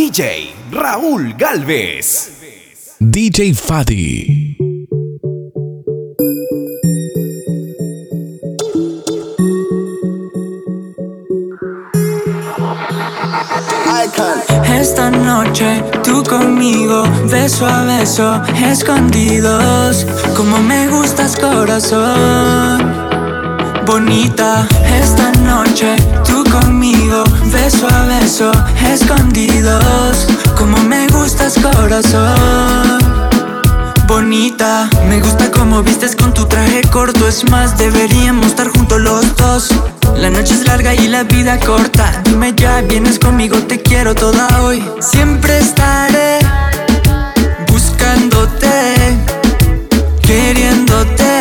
DJ Raúl Galvez. DJ Fadi. Esta noche tú conmigo, beso a beso, escondidos. Como me gustas, corazón. Bonita, esta noche tú conmigo, beso a beso, escondidos. Como me gustas, corazón. Bonita, me gusta como vistes con tu traje corto. Es más, deberíamos estar juntos los dos. La noche es larga y la vida corta. Dime ya, vienes conmigo, te quiero toda hoy. Siempre estaré buscándote, queriéndote,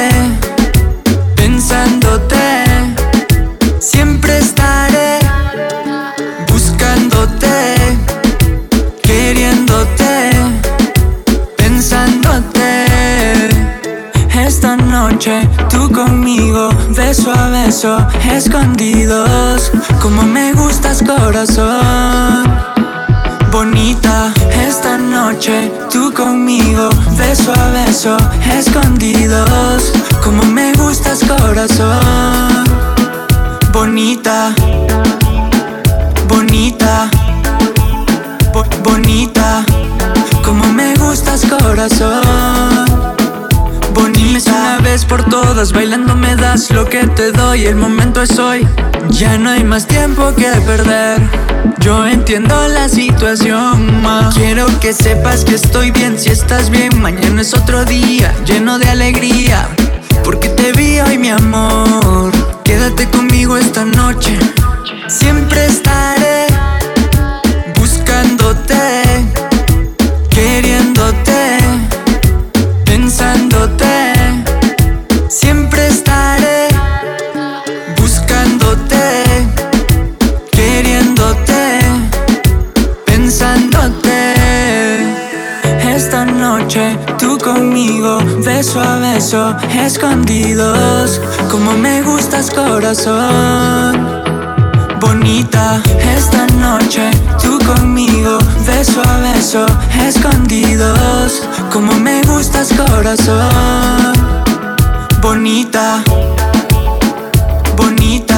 escondidos. Como me gustas, corazón. Bonita, esta noche tú conmigo, beso a beso, escondidos. Como me gustas, corazón. Bonita, bailando me das lo que te doy El momento es hoy, ya no hay más tiempo que perder. Yo entiendo la situación, ma. Quiero que sepas que estoy bien si estás bien Mañana es otro día, lleno de alegría. Porque te vi hoy, mi amor. Quédate conmigo esta noche. Siempre estaré queriéndote, pensándote. Esta noche tú conmigo, beso a beso, escondidos. Como me gustas, corazón bonita esta noche tú conmigo beso a beso escondidos como me gustas corazón bonita bonita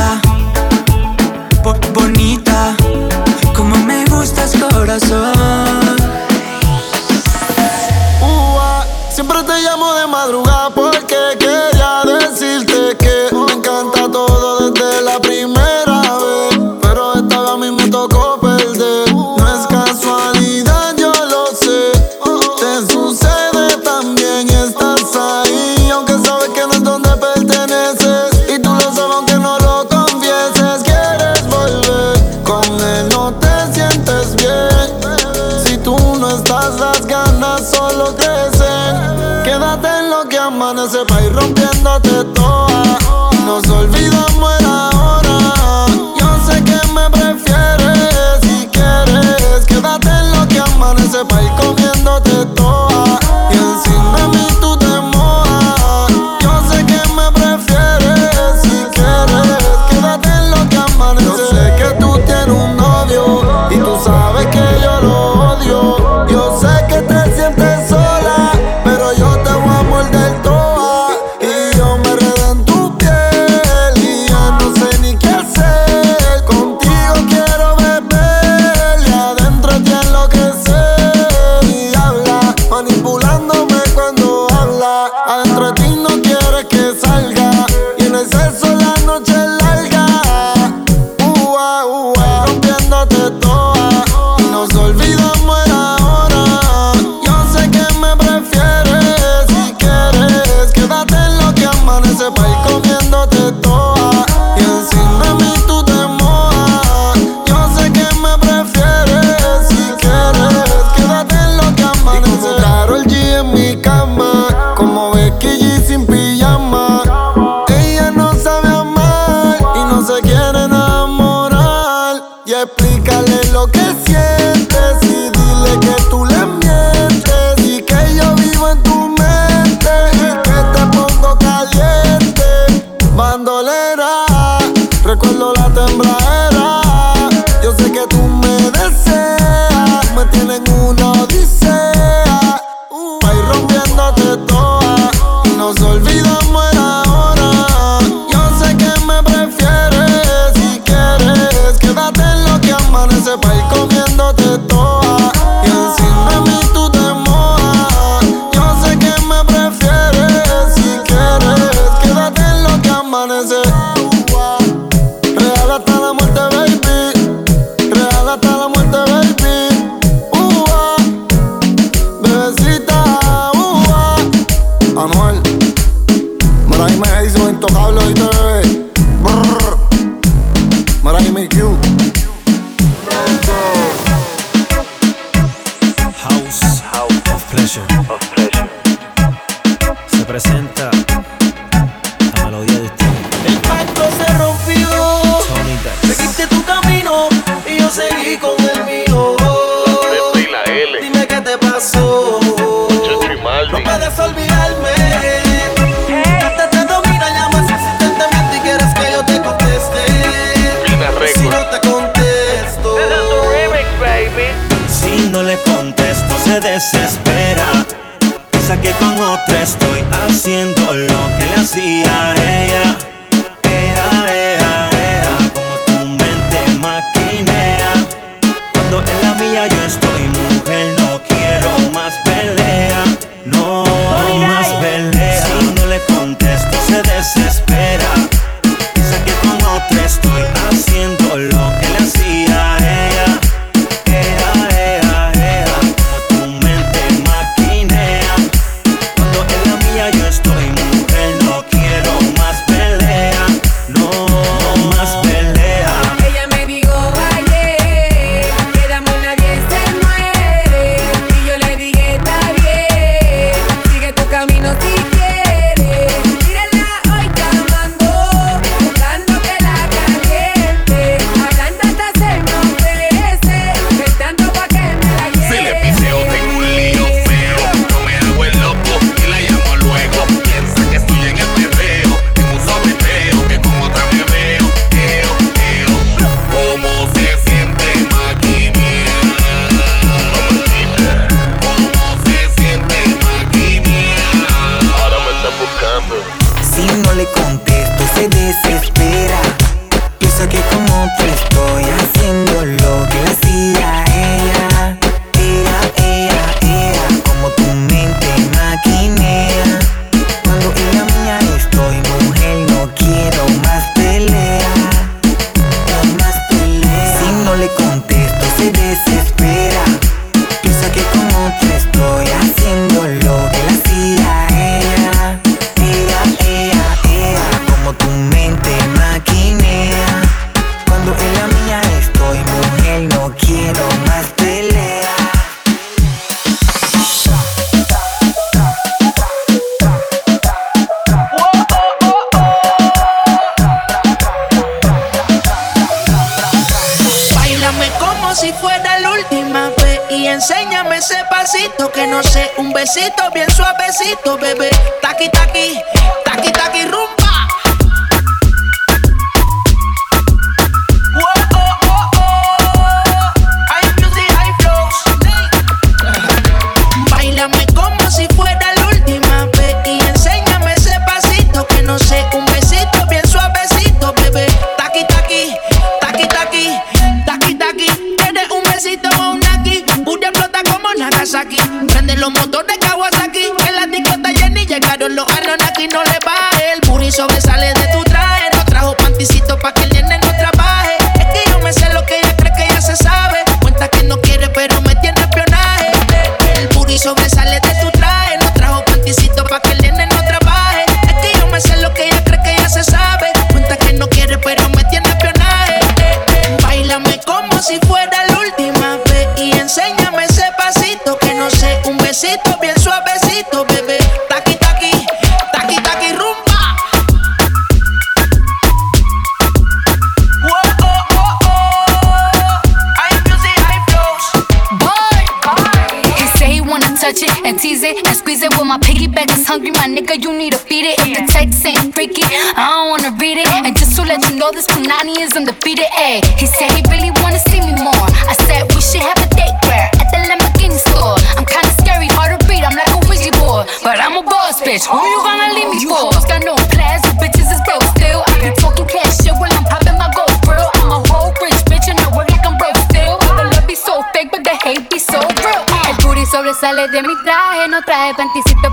sobresale.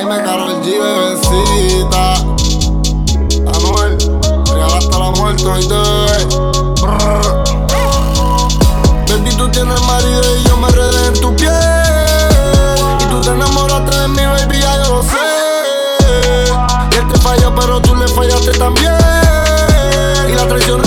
Jaime Carol G, bebecita. Amor, real hasta la muerte hoy te Baby, tú tienes marido y yo me redé en tu piel. Y tú te enamoraste de mi baby, ya yo lo sé. Y él te falló, pero tú le fallaste también. Y la traición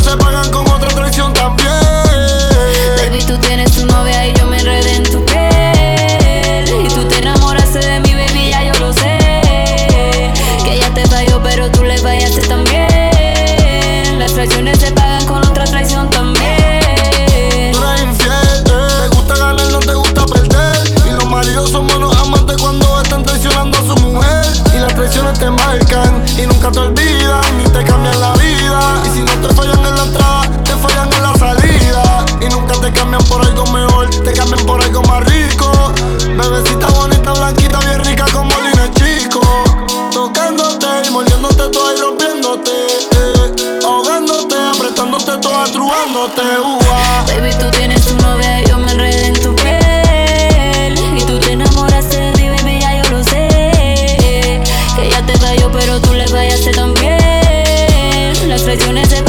y nunca te olvidan ni te cambian la vida. Y si no te fallan en la entrada, te fallan en la salida. Y nunca te cambian por algo mejor, te cambian por algo más rico. Bebecita bonita, blanquita, bien rica como Lina Chico. Tocándote y mordiéndote toda y rompiéndote. Eh. Ahogándote, apretándote toda, truándote. Baby, tú tienes un novio bendiciones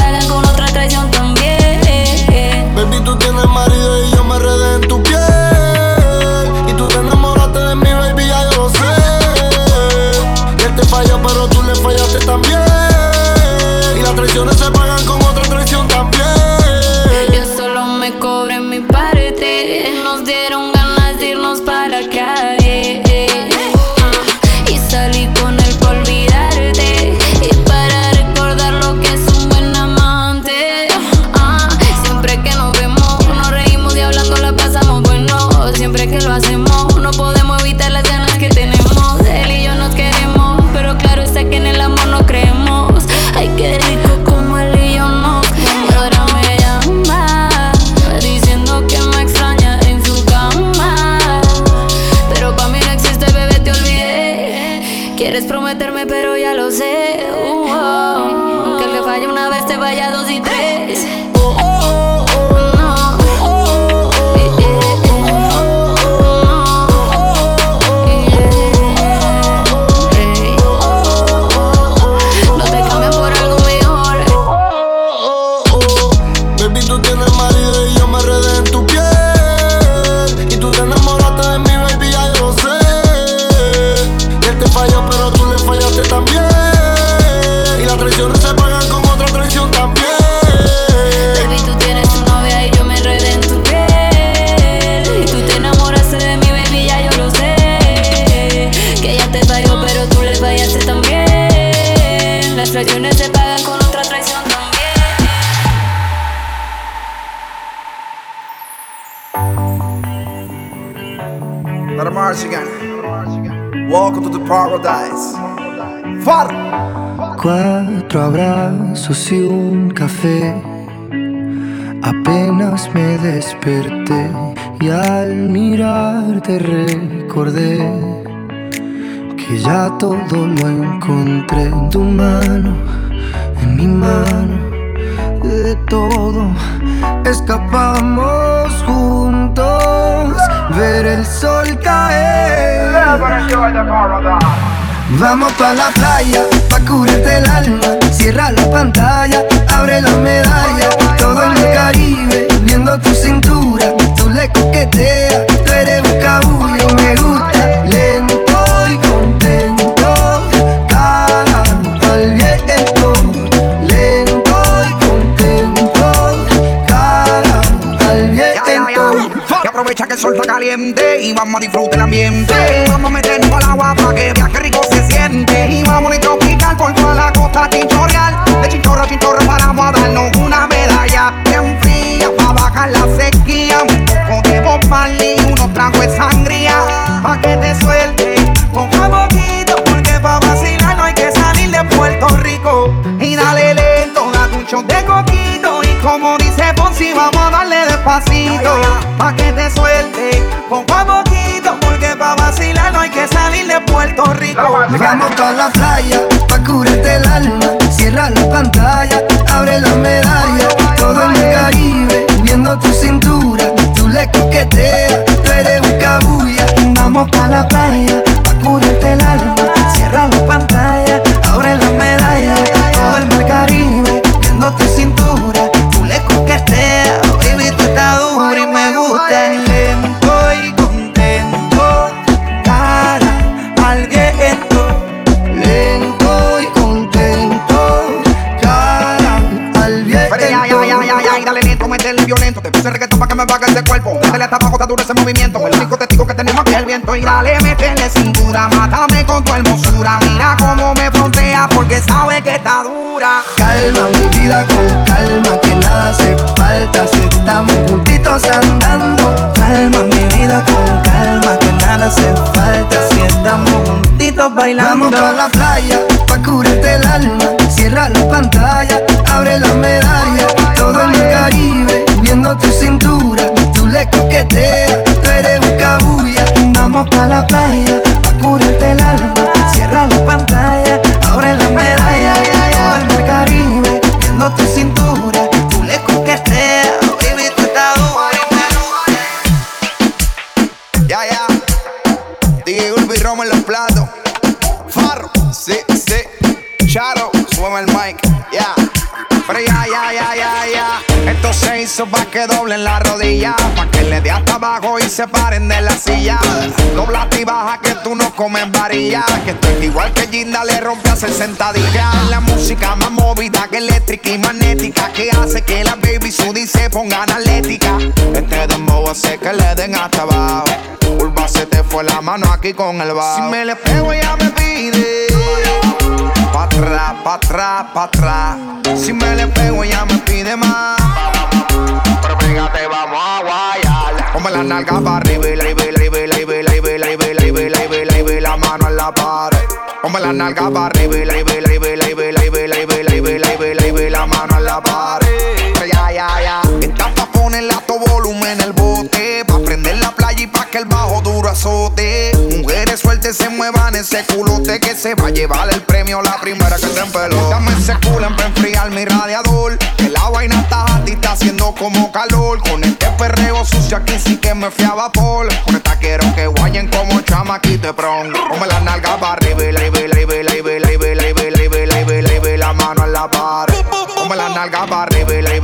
todo lo encontré en tu mano, en mi mano. De todo escapamos juntos, ver el sol caer. Vamos pa la playa, pa curarte el alma. Cierra la pantalla, abre la medalla. Todo en el Caribe, viendo tu cintura, tú le coqueteas, tú eres un cabullo, me gusta. Caliente y vamos a disfrutar el ambiente. Vamos a meternos al agua para que viaje rico se siente. Y vamos a tropical por toda la costa chinchorreal. De chinchorro a chinchorro paramos a darnos una medalla bien fría para bajar la sequía. Un poco de Marley y unos tragos de sangría. Que te suelte despacito. Pa' que te suelte poco a poquito. Porque pa' vacilar no hay que salir de Puerto Rico. Vamos pa' la playa, pa' curarte el alma. Cierra la pantalla, abre la medalla. Todo en el Caribe, viendo tu cintura. Tú le coqueteas, tú eres un cabulla. Vamos pa' la playa, pa' curarte el alma. Y dale, métele cintura, mátame con tu hermosura. Mira cómo me frontea porque sabe que está dura. Calma mi vida con calma, que nada hace falta si estamos juntitos andando. Calma mi vida con calma, que nada hace falta si estamos juntitos bailando. Vamos pa' la playa, pa' curarte el alma. Cierra la pantalla, abre la medalla. Todo en el Caribe, viendo tu cintura. Tú le coqueteas, tú eres un cabulla. Vamos pa' la playa, pa' curarte el alma. Cierra la pantalla, abre la medalla. En el Caribe, viendo tu cintura. Se paren de la silla. Dobla y baja que tú no comes varilla. Que estoy igual que Ginda le rompe a hacer sentadilla. La música más movida que eléctrica y magnética. Que hace que la baby Sudi se pongan atlética. Este dembow hace que le den hasta abajo. Urba se te fue la mano aquí con el bajo. Si me le pego ella me pide. Pa' atrás, pa' atrás, pa' atrás. Si me le pego ella me pide más. La nalga para arriba y la y la y la y la y la y la y la la mano en la pared. Ponme la nalga para arriba y la y la y la y la y la y la y la y la la mano en la pared. Ya, ya, ya. Esta pa' ponerle a tu volumen en el bote. Pa' prender la playa y pa' que el bajo azote. Mujeres sueltas se muevan ese culote que se va a llevar el premio la primera que se empeló. Dame ese culo para enfriar mi radiador. Que la vaina está está haciendo como calor. Con este perreo sucio aquí sí que me fui a. Con esta quiero que guayen como chamaquito de. Ponme la nalga para arriba, y la la la la la la la la la la la arriba, y la arriba, y la arriba, y la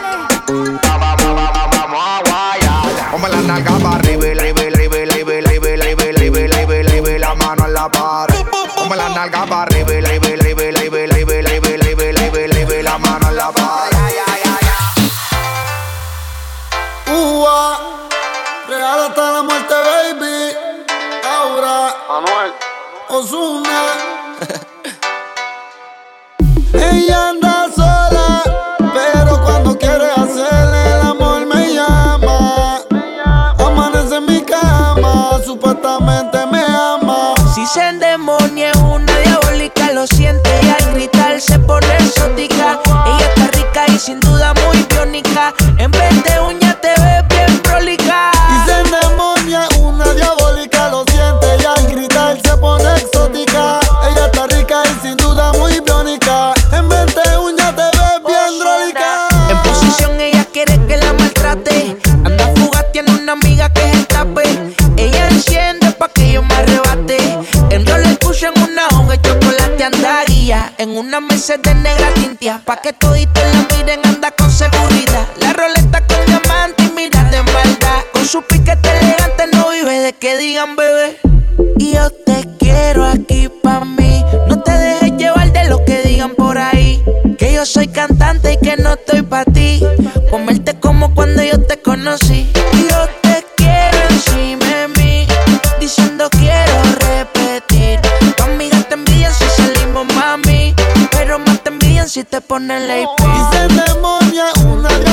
Vamos, la nalga para arriba, y la arriba, arriba, arriba, arriba, arriba, arriba, arriba, arriba, mano en la pared. La nalga para arriba, la arriba, arriba, arriba, arriba, arriba, arriba, arriba, arriba, mano en la pared. Ua, real hasta la muerte, baby. Ahora, Manuel, Osuna. Ella se endemonia es una diabólica, lo siente y al gritar se pone exótica. Ella está rica y sin duda muy biónica. En vez de uña te ves bien prolica. Y se una diabólica, lo siente y al gritar se pone exótica. Ella está rica y sin duda muy biónica. En vez En una mesa de negra tintia, pa' que toditos la miren, anda con seguridad. La roleta con diamante y mira de maldad. Con su piquete elegante no vive de que digan bebé. Y yo te quiero aquí pa' mí. No te dejes llevar de lo que digan por ahí. Que yo soy cantante y que no estoy pa' ti. Comerte como cuando yo te conocí. Y yo si te pone ley. Y se demonia una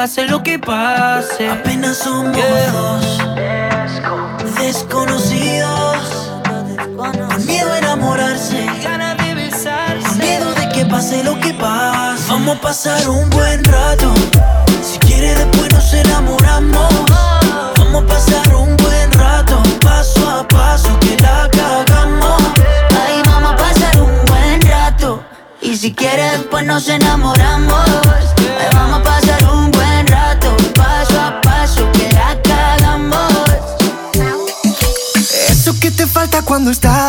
pase lo que pase. Apenas somos yeah. dos desconocidos. Con miedo a enamorarse. Con miedo de que pase lo que pase. Vamos a pasar un buen rato. Si quieres, después nos enamoramos. Vamos a pasar un buen rato. Paso a paso que la cagamos. Ahí vamos a pasar un buen rato. Y si quieres, después nos enamoramos. gusta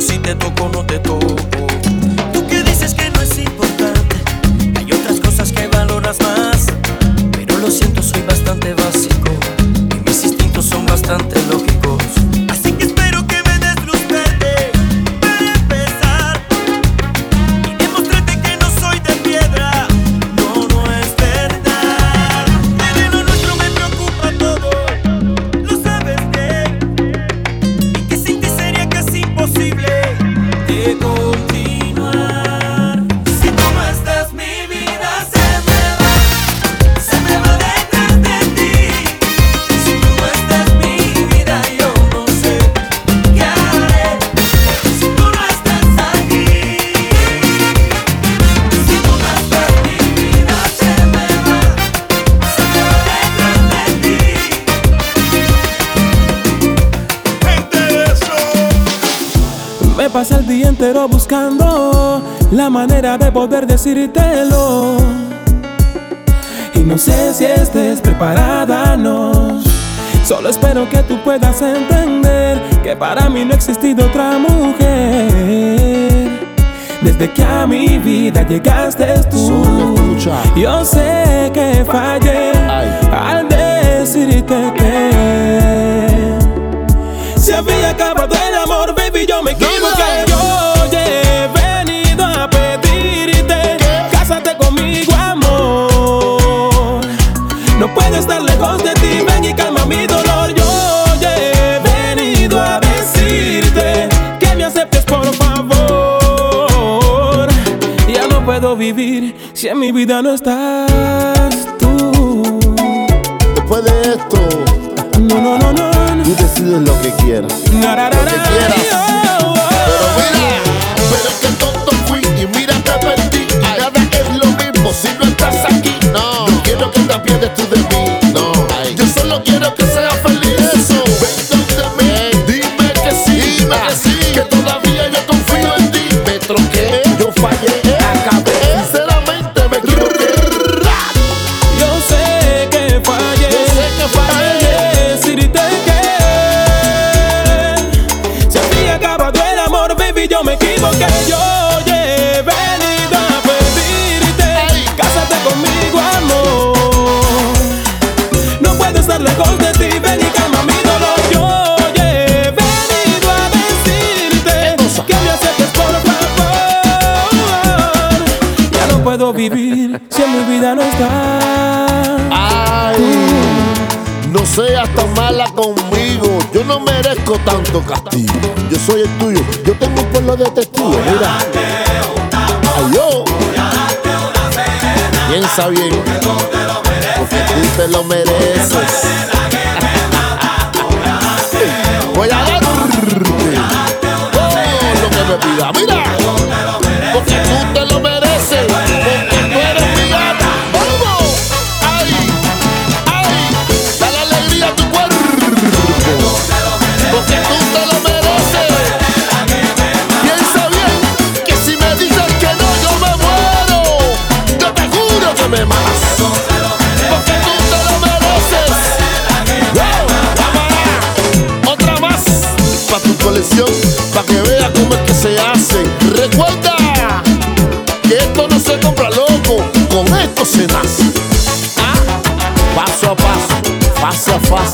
si te toco o no te toco. manera de poder decírtelo. Y no sé si estés preparada, no. Solo espero que tú puedas entender que para mí no ha existido otra mujer. Desde que a mi vida llegaste tú, yo sé que fallé al decirte que se había acabado el amor, baby, yo me equivoqué. vivir si en mi vida no estás tú? Después de esto, no, no, no, no. Tú decides lo que quieras. Lo que quieras. Oh, oh, pero mira, pero que tonto fui y mira, te perdí. Y nada es lo mismo si no estás aquí. No, no quiero que te pierdes tu tanto castigo. Yo soy el tuyo, yo tengo un pueblo de testigo. Mira. Ay, yo. Piensa bien. Porque tú te lo mereces. Voy a darte todo lo que me pida. Mira. Porque tú te lo mereces. fácil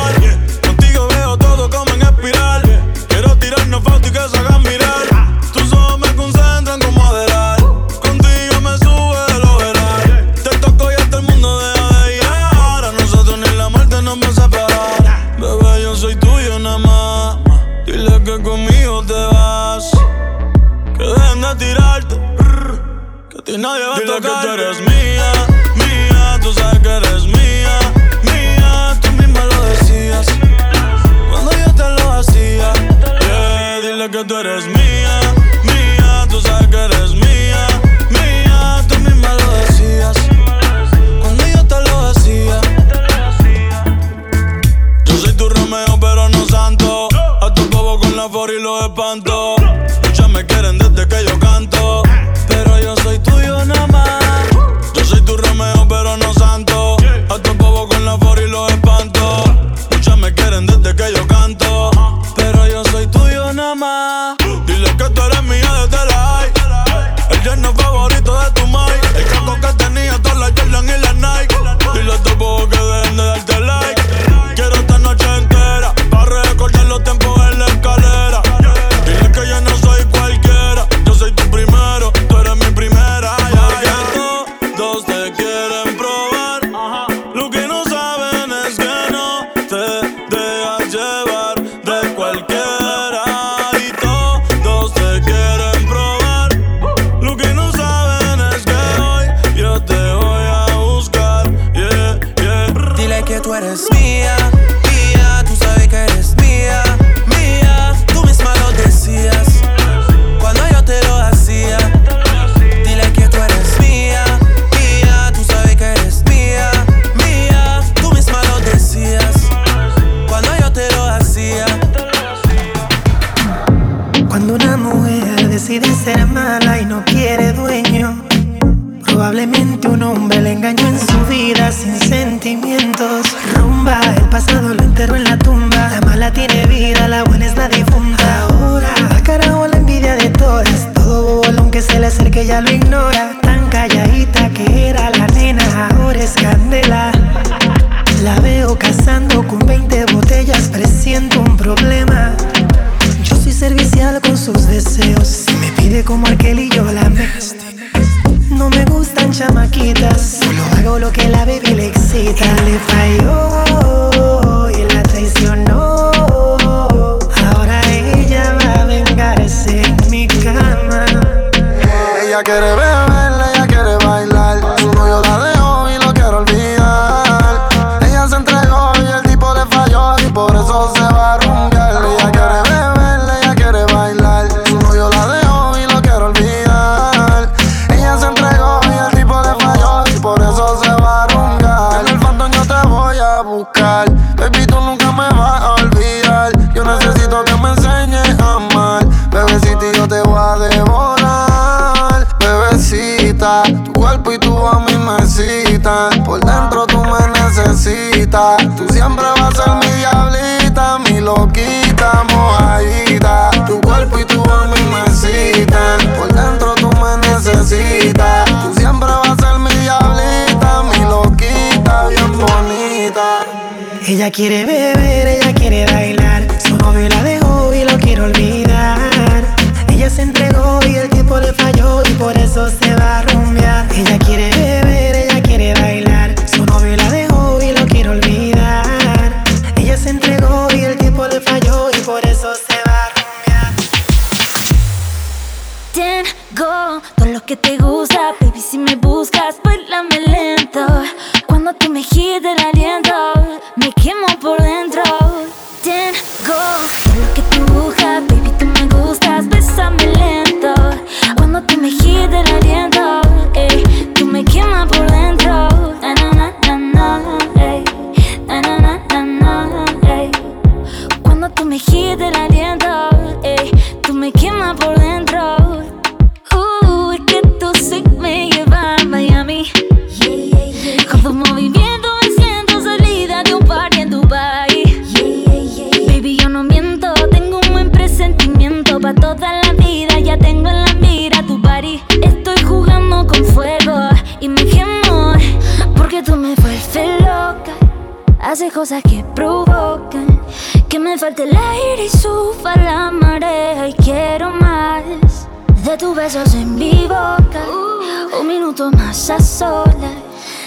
Me quemo por dentro. Besos en mi boca. Un minuto más a solas.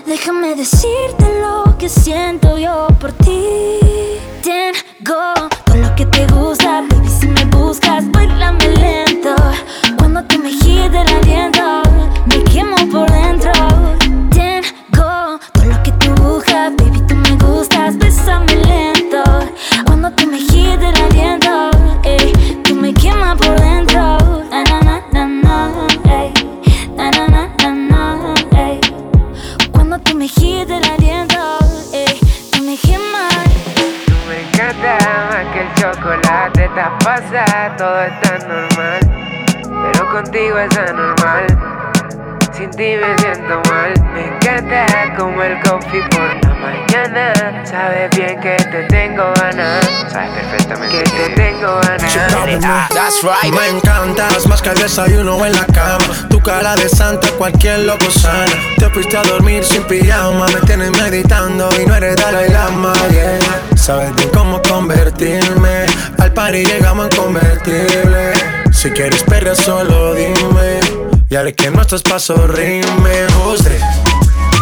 Déjame decirte lo que siento yo por ti. Tengo todo lo que te gusta, baby. Si me buscas, bailame lento. Cuando tú me el aliento, me quemo por dentro. Estás pasada, todo está normal. Pero contigo es anormal. Sin ti me siento mal. Me encanta como el coffee por la mañana. Sabes bien que te tengo ganas. Sabes perfectamente que te tengo ganas. That's right. Me encantas más que el desayuno en la cama. Tu cara de santa, cualquier loco sana. Te fuiste a dormir sin pijama. Me tienes meditando y no eres Dalai Lama. Yeah. Sabes bien cómo convertirme. Al party llegamos en convertible. Si quieres perder, solo dime. Y haré que nuestros pasos rimen. Usted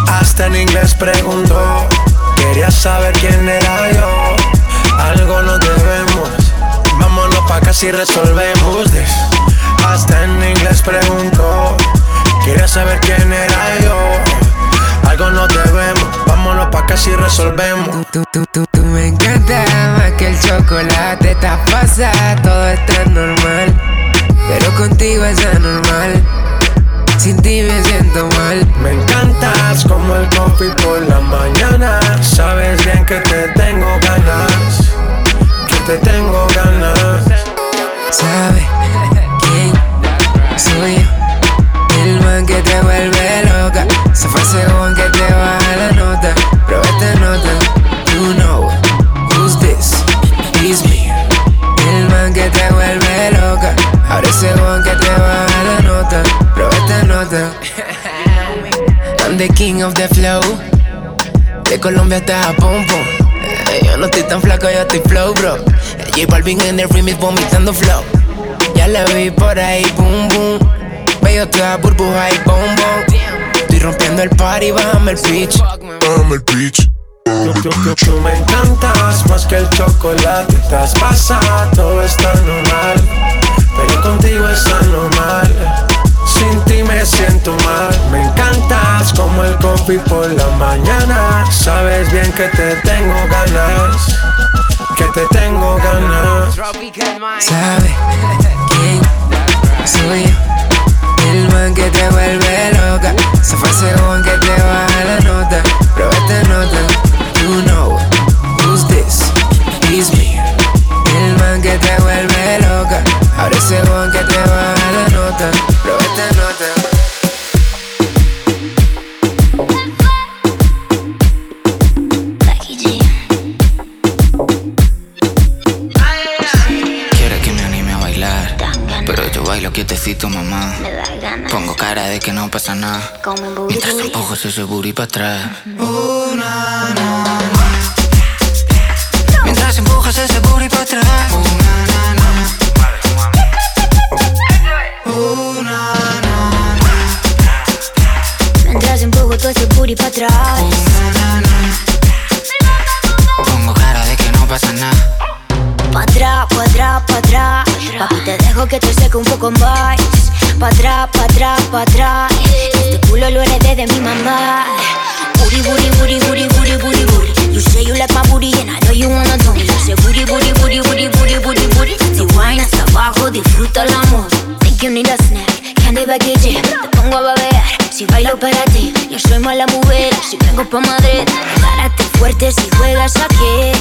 hasta en inglés preguntó. Quería saber quién era yo. Algo nos debemos. Vámonos pa' casa y resolvemos. this. Hasta en inglés preguntó. Quería saber quién era yo. Algo nos debemos. Vámonos pa' casa y resolvemos. Tú, tú, tú, tú me encanta más que el chocolate, estás pasada, todo está normal. Pero contigo es anormal. Sin ti me siento mal. Me encantas como el coffee por la mañana. Sabes bien que te tengo ganas. Que te tengo ganas. ¿Sabe quién soy yo? El man que te vuelve loca. Se fue one que te baja la nota. Prueba esta nota. You know who's this? It's me. El man que te vuelve loca. Ahora ese que te baja la nota. Nota. I'm the king of the flow. De Colombia hasta Japón. Eh, Yo no estoy tan flaco, yo estoy flow, bro. J Balvin en el remix vomitando flow. Ya la vi por ahí, boom, boom. Veo toda burbuja y bombón. Estoy rompiendo el party, bájame el pitch. Bájame el pitch. Tú me encantas más que el chocolate. Estás pasada, todo está normal. Pero contigo es anormal. Sin ti me siento mal. Me encantas como el coffee por la mañana. Sabes bien que te tengo ganas. Que te tengo ganas. ¿Sabe quién soy yo? El man que te vuelve loca. Se fue ese que te baja la nota. Prueba esta nota. You know Pongo cara de que no pasa nada. Mientras empujo ese booty para atrás. Mientras empujas ese booty para atrás. Mientras empujo todo ese booty para atrás. Pongo cara de que no pasa nada. Pa' atrás, pa' atrás, pa' atrás. Papi, te dejo que te seque un poco más. Pa' atrás, pa' atrás, pa' atrás. Este culo lo heredé de mi mamá. Booty, booty, booty, booty, booty, booty, booty. You say you like my booty and I know you wanna do me. You say booty, booty, booty, booty, booty, booty, booty. Si wine hasta abajo, disfruta el amor. Think you need a snack, candy package. Te pongo a babear, si bailo para ti. Yo soy mala mujer, si vengo pa' Madrid. Párate fuerte si juegas aquí.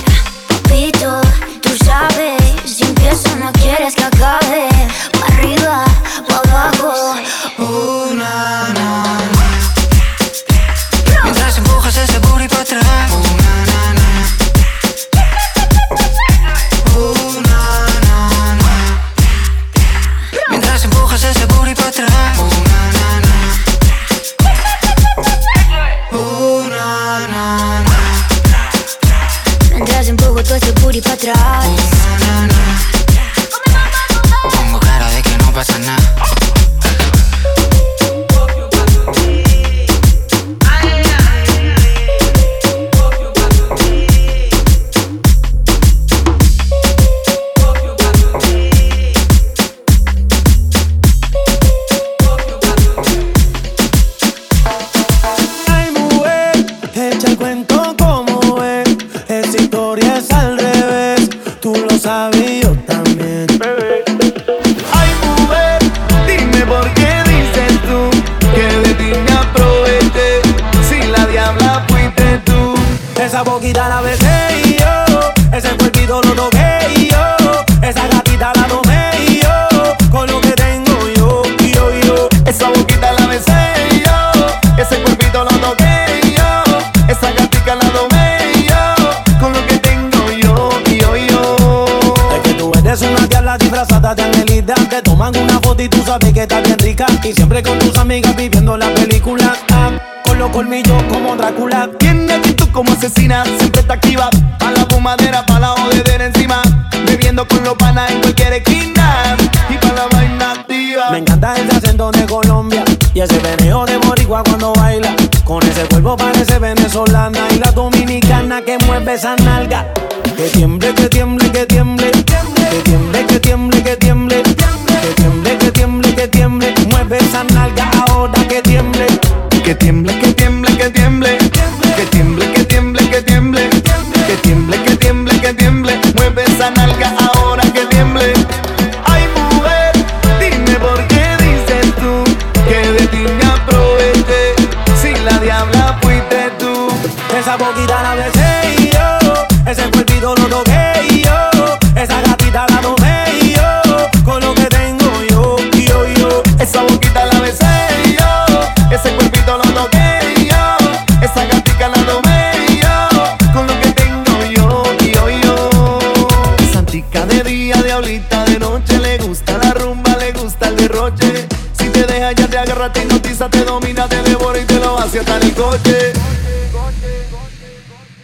Papito, tú sabes, si empiezo no quieres que acabe. Arriba, abajo. Uh, na, na, na. Mientras empujas ese booty para atrás. Uh, na, na, na. Uh, na, na, na. Mientras empujas ese booty para atrás. Uh, na, na, na. Uh, na, na, na. Mientras empujo todo ese booty pa' atrás. Pongo pasa nada. Esa boquita la besé y yo. Ese cuerpito lo toqué y yo. Esa gatita la tomé y yo. Con lo que tengo yo, yo, yo. Esa boquita la besé y yo. Ese cuerpito lo toqué y yo. Esa gatica la tomé y yo. Con lo que tengo yo, yo, yo. Es que tú eres una diabla disfrazada de angelita. Te toman una foto y tú sabes que está bien rica. Y siempre con tus amigas viviendo la película. Ah, con los colmillos como Drácula. Como asesina, siempre está activa. Pa' la fumadera, pa' la jodedera encima. Bebiendo con los panas en cualquier esquina. Y pa' la vaina activa. Me encanta ese acento de Colombia y ese veneo de boricua cuando baila. Con ese cuerpo parece venezolana y la dominicana que mueve esa nalga. Que tiemble, que tiemble, que tiemble. Que tiemble, que tiemble,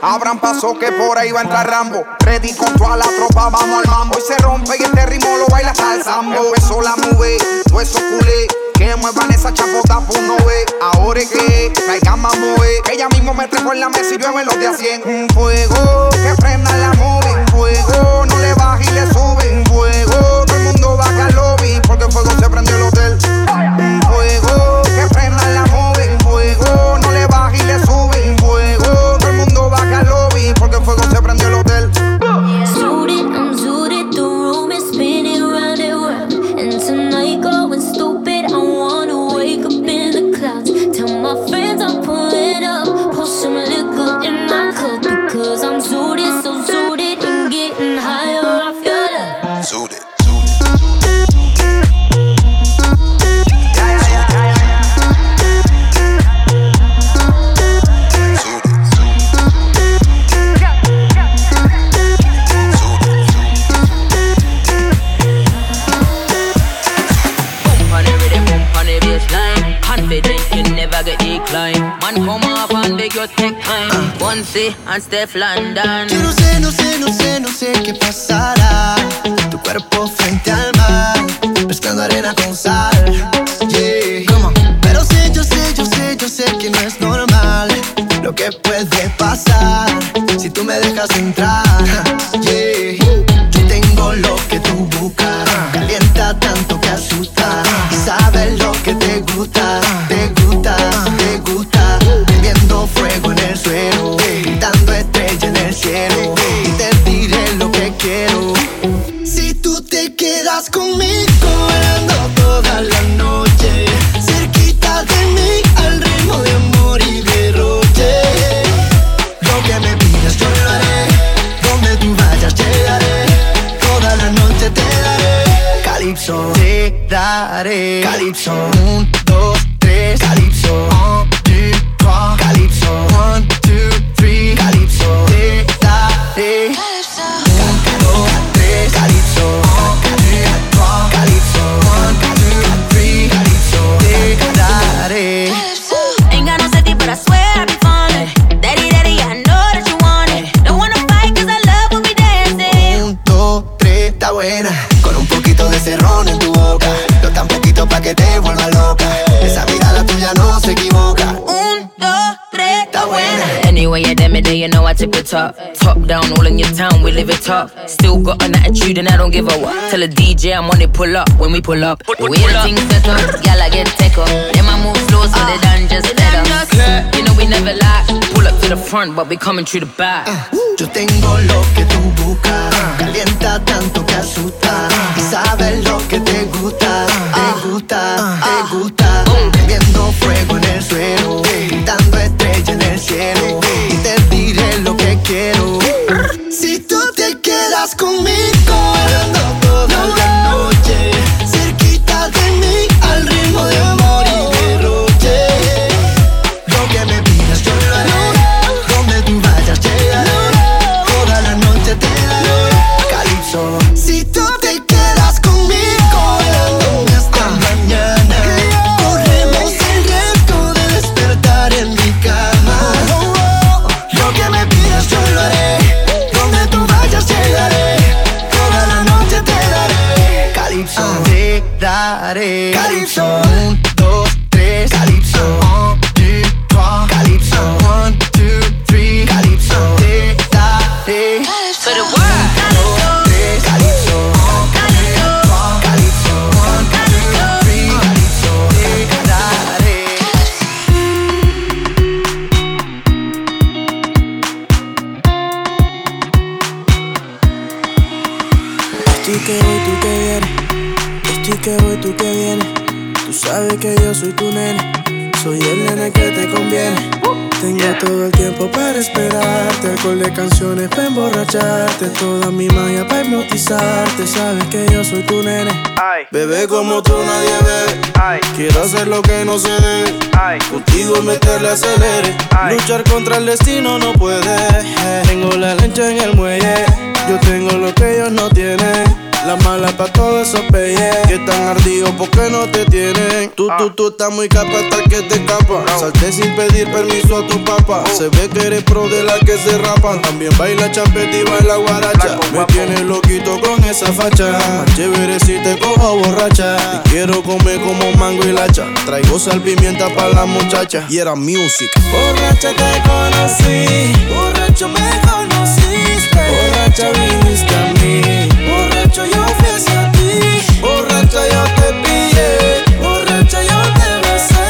Abran paso que por ahí va a entrar Rambo. Ready con toda la tropa, vamos al mambo. Hoy se rompe y este ritmo lo baila hasta el sambo. Empezó la nube, todo culé. Que muevan esa chapota, pues no ve. Ahora es que traigan más mover. Que ella mismo me trepo en la mesa y llueve los de a 100. Un fuego que prenda la movie. Un fuego, no le baja y le sube. Un fuego, todo el mundo baja al lobby. Porque el fuego se prendió el hotel. C and Steph London. Yo no sé, no sé, no sé, no sé qué pasará. Tu cuerpo frente al mar, mezclando arena con sal. Te quedas your town, it top. Still got an attitude and I don't give a what. Tell a DJ I'm on it, pull up when we pull up. We everything set up, y'all I get tech up. Then I move slow so they done just let up. You know we never lie. Pull up to the front, but we coming through the back. Uh, yo tengo lo que tú buscas. Calienta tanto que asusta. Y sabes lo que te gusta. Te ah. gusta, ah. te gusta. Sabes que yo soy tu nene. Soy el nene que te conviene. Tengo todo el tiempo para esperarte. Alcohol de canciones para emborracharte. Toda mi magia para hipnotizarte. Sabes que yo soy tu nene. Bebé como tú nadie bebe. Quiero hacer lo que no se debe. Contigo meterle acelere. Luchar contra el destino no puede. Tengo la lancha en el muelle. Yo tengo lo que ellos no tienen. La mala pa' todo eso peye. Que tan ardido porque no te tienen. Tú, tú, tú estás muy capa hasta que te escapa. Salté sin pedir permiso a tu papá. Se ve que eres pro de la que se rapan. También baila champeta y baila guaracha. Me tienes loquito con esa facha. Más chévere si te cojo borracha. Y quiero comer como mango y lacha. Traigo sal pimienta para la muchacha. Y era music. Borracha te conocí, borracho me conociste. Borracha viniste a mí. Borracho yo fui hacia ti, Borracha yo te pillé. borracha yo te besé.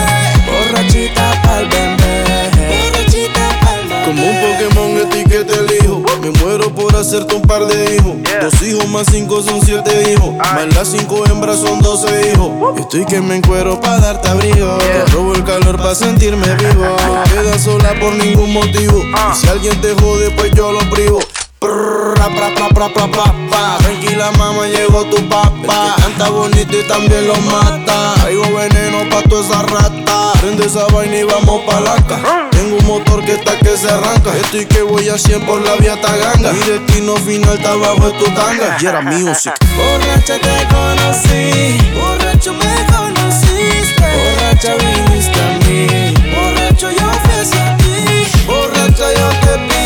Borrachita pa'l bebé. Borrachita palma. Como un Pokémon etiqueta elijo. Me muero por hacerte un par de hijos. Dos hijos más cinco son siete hijos. Más las cinco hembras son doce hijos. Estoy que me encuero pa' darte abrigo. Te robo el calor pa' sentirme vivo. No quedas sola por ningún motivo. Y si alguien te jode, pues yo lo privo. Pra, pra, pra. Tranquila mamá, llegó tu papá. Canta bonito y también lo mata. Traigo veneno pa' toda esa rata. Prende esa vaina y vamos pa' la ca. Tengo un motor que está que se arranca. Estoy que voy a 100 por la vía Taganga. Mi destino final está abajo de tu tanga. Y era music. Borracha te conocí, borracho me conociste. Borracha viniste a mí. Borracho yo fui hacia ti, Borracha yo te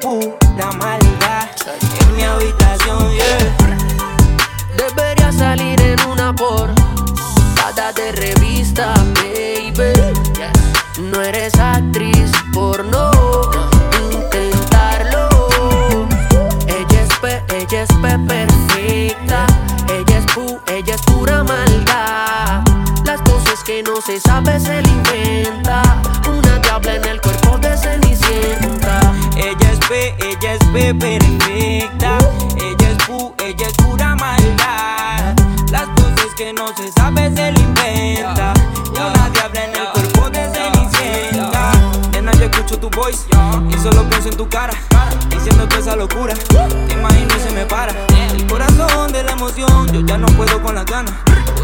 pura maldad en mi habitación, yeah. Debería salir en una portada de revista, baby. No eres actriz porno, P perfecta. Ella es pu, ella es pura maldad. Las cosas que no se sabe se le inventa. Y una diabla en el cuerpo de cenicienta. Nena, yo escucho tu voice y solo pienso en tu cara. Diciendo toda esa locura. Te imagino y se me para. El corazón de la emoción, yo ya no puedo con las ganas.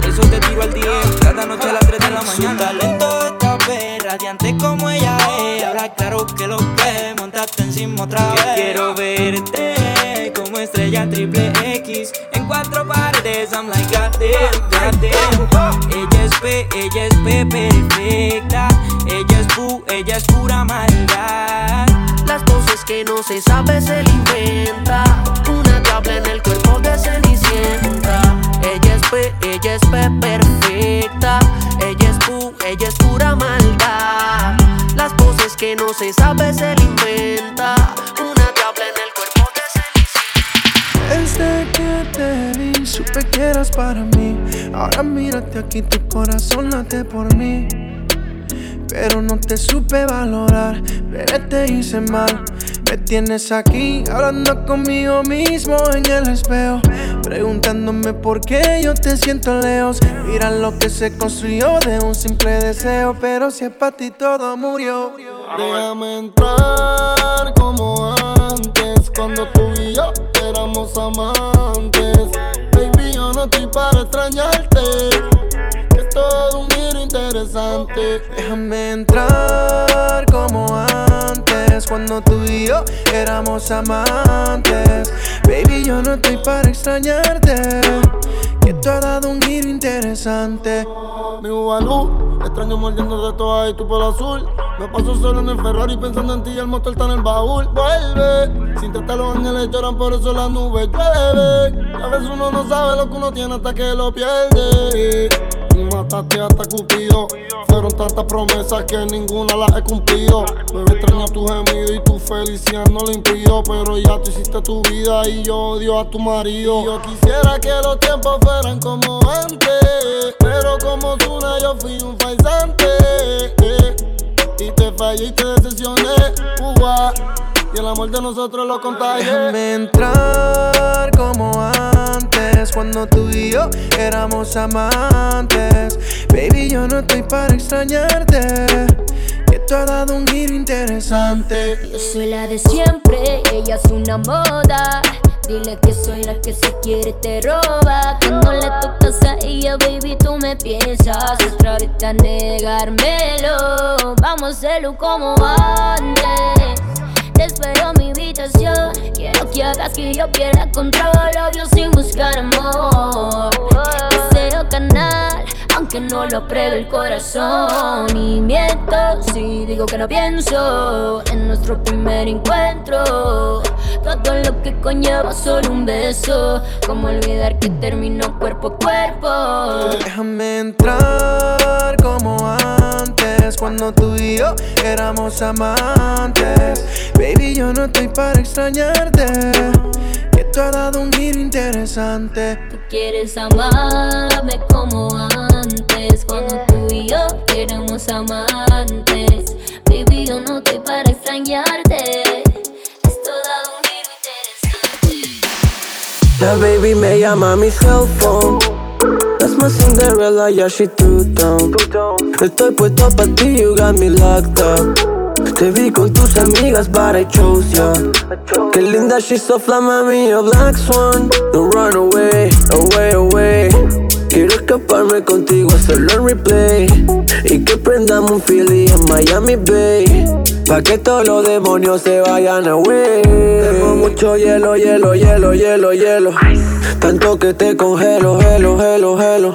Por eso te tiro al día cada noche a las 3 de la Su mañana. talento está bien, radiante como ella es. Habla claro que lo que montaste encima otra vez. Quiero verte como estrella triple X en cuatro paredes. I'm like goddamn, goddamn. Ella es P, ella es P perfecta. Ella es pu, ella es pura maldad. Las cosas que no se sabe se le inventa. Una diabla en el es perfecta. Ella es pu, ella es pura maldad. Las cosas que no se sabe se le inventa. Una diabla en el cuerpo de Desde que te vi, supe que eras para mí. Ahora mírate aquí, tu corazón late por mí. Pero no te supe valorar, bebé te hice mal. Me tienes aquí hablando conmigo mismo en el espejo. Preguntándome por qué yo te siento lejos. Mira lo que se construyó de un simple deseo. Pero si es para ti todo murió. Déjame entrar como antes, cuando tú y yo éramos amantes. Baby, yo no estoy para extrañarte. Todo un giro interesante. Déjame entrar como antes, cuando tú y yo éramos amantes. Baby, yo no estoy para extrañarte. Que tú has dado un giro interesante. Mi Ubalú, extraño mordiendo de todas y tú por azul. Me paso solo en el Ferrari pensando en ti y el motor está en el baúl. Vuelve, sin tratar los ángeles lloran, por eso las nubes llueve. A veces uno no sabe lo que uno tiene hasta que lo pierde. Mataste hasta Cupido. Fueron tantas promesas que ninguna las he cumplido. Me extraño tu gemido y tu felicidad no lo impido. Pero ya tú hiciste tu vida y yo odio a tu marido. Yo quisiera que los tiempos fueran como antes. Pero como Zuna yo fui un faisante. eh. Y te fallé y te decepcioné. Y el amor de nosotros lo contagié. Déjame entrar como antes, cuando tú y yo éramos amantes. Baby, yo no estoy para extrañarte. Que tú has dado un giro interesante. Yo soy la de siempre, ella es una moda. Dile que soy la que si quiere te roba. Cuando le tocas a ella, baby, tú me piensas. Otra vez a negármelo. Vamos a hacerlo como antes. Espero en mi habitación. Quiero que hagas que yo pierda control. Obvio sin buscar amor. Deseo canal, aunque no lo apruebe el corazón. Y miento si digo que no pienso en nuestro primer encuentro. Todo lo que conlleva solo un beso. Como olvidar que terminó cuerpo a cuerpo. Déjame entrar como antes, cuando tú y yo éramos amantes. Baby, yo no estoy para extrañarte. Que tú has dado un giro interesante. Quieres amarme como antes Cuando tú y yo éramos amantes Baby, yo no estoy para extrañarte Esto da un giro interesante La baby me llama a mi cell phone. That's my Cinderella, yeah, she too down. Estoy puesto pa' ti, you got me locked up. Te vi con tus amigas, but I chose ya. Qué linda, she's so fly, mami, a black swan. Don't run away, away, away. Quiero escaparme contigo, hacerlo en replay. Y que prendamos un Philly en Miami Bay. Pa' que todos los demonios se vayan away. Tengo mucho hielo, hielo, hielo, hielo, hielo. Tanto que te congelo, hello, hello, hello.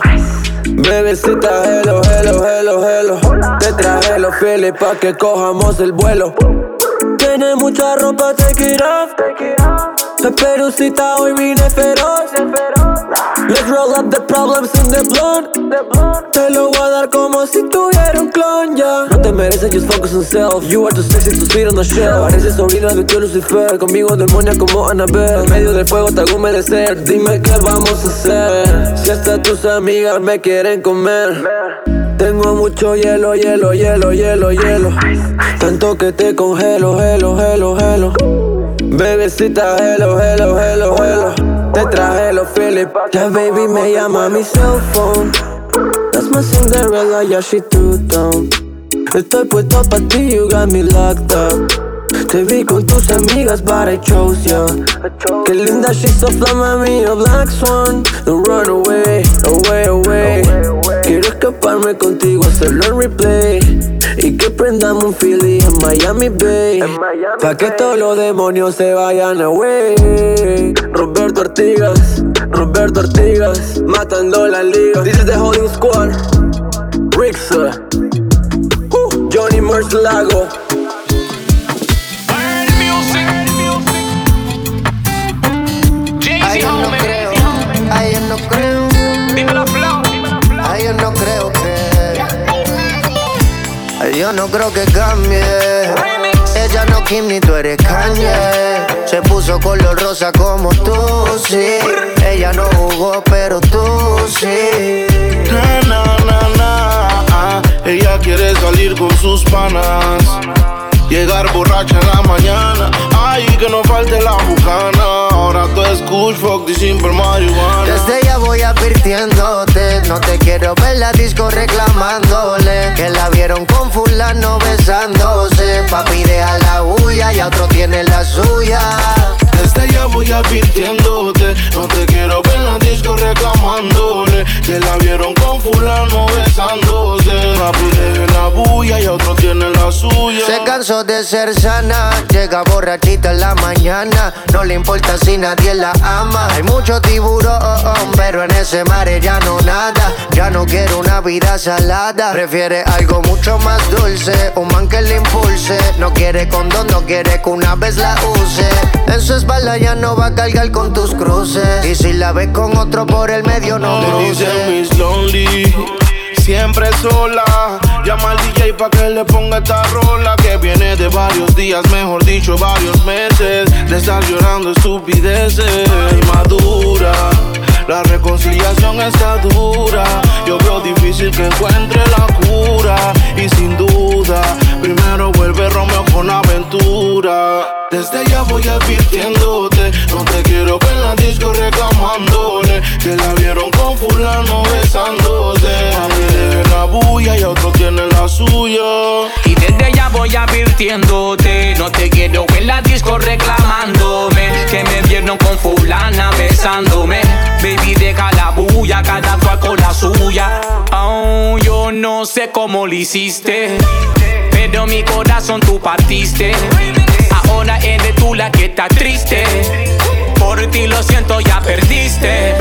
Bebecita, hello, hello, hello, hello. Te traje los fieles pa' que cojamos el vuelo. Tienes mucha ropa, take it off. Perucita, hoy vine feroz. Let's roll up the problems in the blunt. Te lo voy a dar como si tuviera un clon, ya. No te mereces, just focus on self. You are too sexy, too sweet on the shelf. Pareces sobrina de tu Lucifer. Conmigo demonia como Annabelle. En medio del fuego te hago humedecer. Dime qué vamos a hacer. Si hasta tus amigas me quieren comer. Tengo mucho hielo, hielo, hielo, hielo, hielo. Tanto que te congelo, hello, hello, hello. Bebecita, hello, hello, hello, hello. Te traje los Philip. La baby me llama mi cell phone. That's my Cinderella, yeah, she too down. Estoy puesto pa' ti, you got me locked up. Te vi con tus amigas, but I chose ya. Qué linda, she's so fly, mami, a black swan. Don't run away, away, away. Escaparme contigo, hacerlo en replay. Y que prendamos un Philly en Miami Bay. Pa' que todos los demonios se vayan away. Roberto Ortigas, Roberto Ortigas, matando la liga. This is the Holding Squad. Rixa, uh, Johnny Lago. Yo no creo que cambie. Ella no Kim ni tú eres Kanye. Se puso color rosa como tú, sí. Ella no jugó, pero tú sí. Na, na, na, na. Ella quiere salir con sus panas. Llegar borracha en la mañana. Ay, que no falte la bucana. Ahora tú es kush, fuck simple marihuana. Desde voy advirtiéndote, no te quiero ver la disco reclamándole. Que la vieron con fulano besándose. Papi deja la huya y a otro tiene la suya. Desde ya voy advirtiéndote. No te quiero ver la disco reclamándole. Que la vieron con fulano besándose. Papi deje la bulla y otro tiene la suya Se cansó de ser sana, llega borrachita en la mañana. No le importa si nadie la ama. Hay mucho tiburón, pero en ese mar ya no nada. Ya no quiere una vida salada. Prefiere algo mucho más dulce, un man que le impulse. No quiere condón, no quiere que una vez la use. En su espalda ya no va a cargar con tus cruces. Y si la ves con otro por el medio, no Le cruces. dicen Miss Lonely Siempre sola, llama al DJ pa' que le ponga esta rola Que viene de varios días, mejor dicho varios meses De estar llorando estupideces. Madura, la reconciliación está dura. Yo veo difícil que encuentre la cura Y sin duda, primero vuelve Romeo con aventura. Desde ya voy advirtiéndote No te quiero ver en la disco reclamándole Que la vieron con fulano besándose A mí deje la bulla y a otro tiene la suya. Y desde ya voy advirtiéndote No te quiero en la disco reclamándome. Que me vieron con fulana besándome. Baby deja la bulla, cada cual con la suya. Oh, yo no sé cómo lo hiciste mi corazón tú partiste. Ahora eres tú la que está triste. Por ti lo siento, ya perdiste.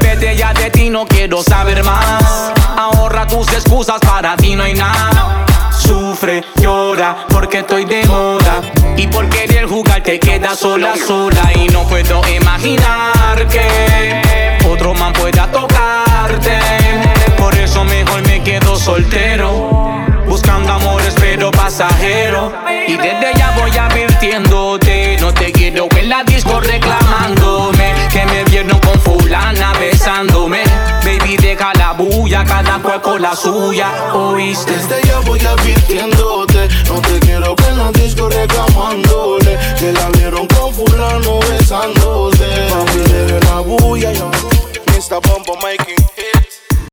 Vete ya de ti, no quiero saber más. Ahorra tus excusas, para ti no hay nada. Sufre, llora, porque estoy de moda. Y por querer jugar te quedas sola, sola. Y no puedo imaginar que Otro man pueda tocarte. Por eso mejor me quedo soltero Buscando pasajero. Y desde ya voy advirtiéndote, no te quiero en la disco reclamándome. Que me vieron con fulana besándome. Baby, deja la bulla, cada cual con la suya, oíste. Desde ya voy advirtiéndote, no te quiero en la disco reclamándole. Que la vieron con fulano besándose. Papi, deja la bulla, yo. Mr. Bombo Mikey.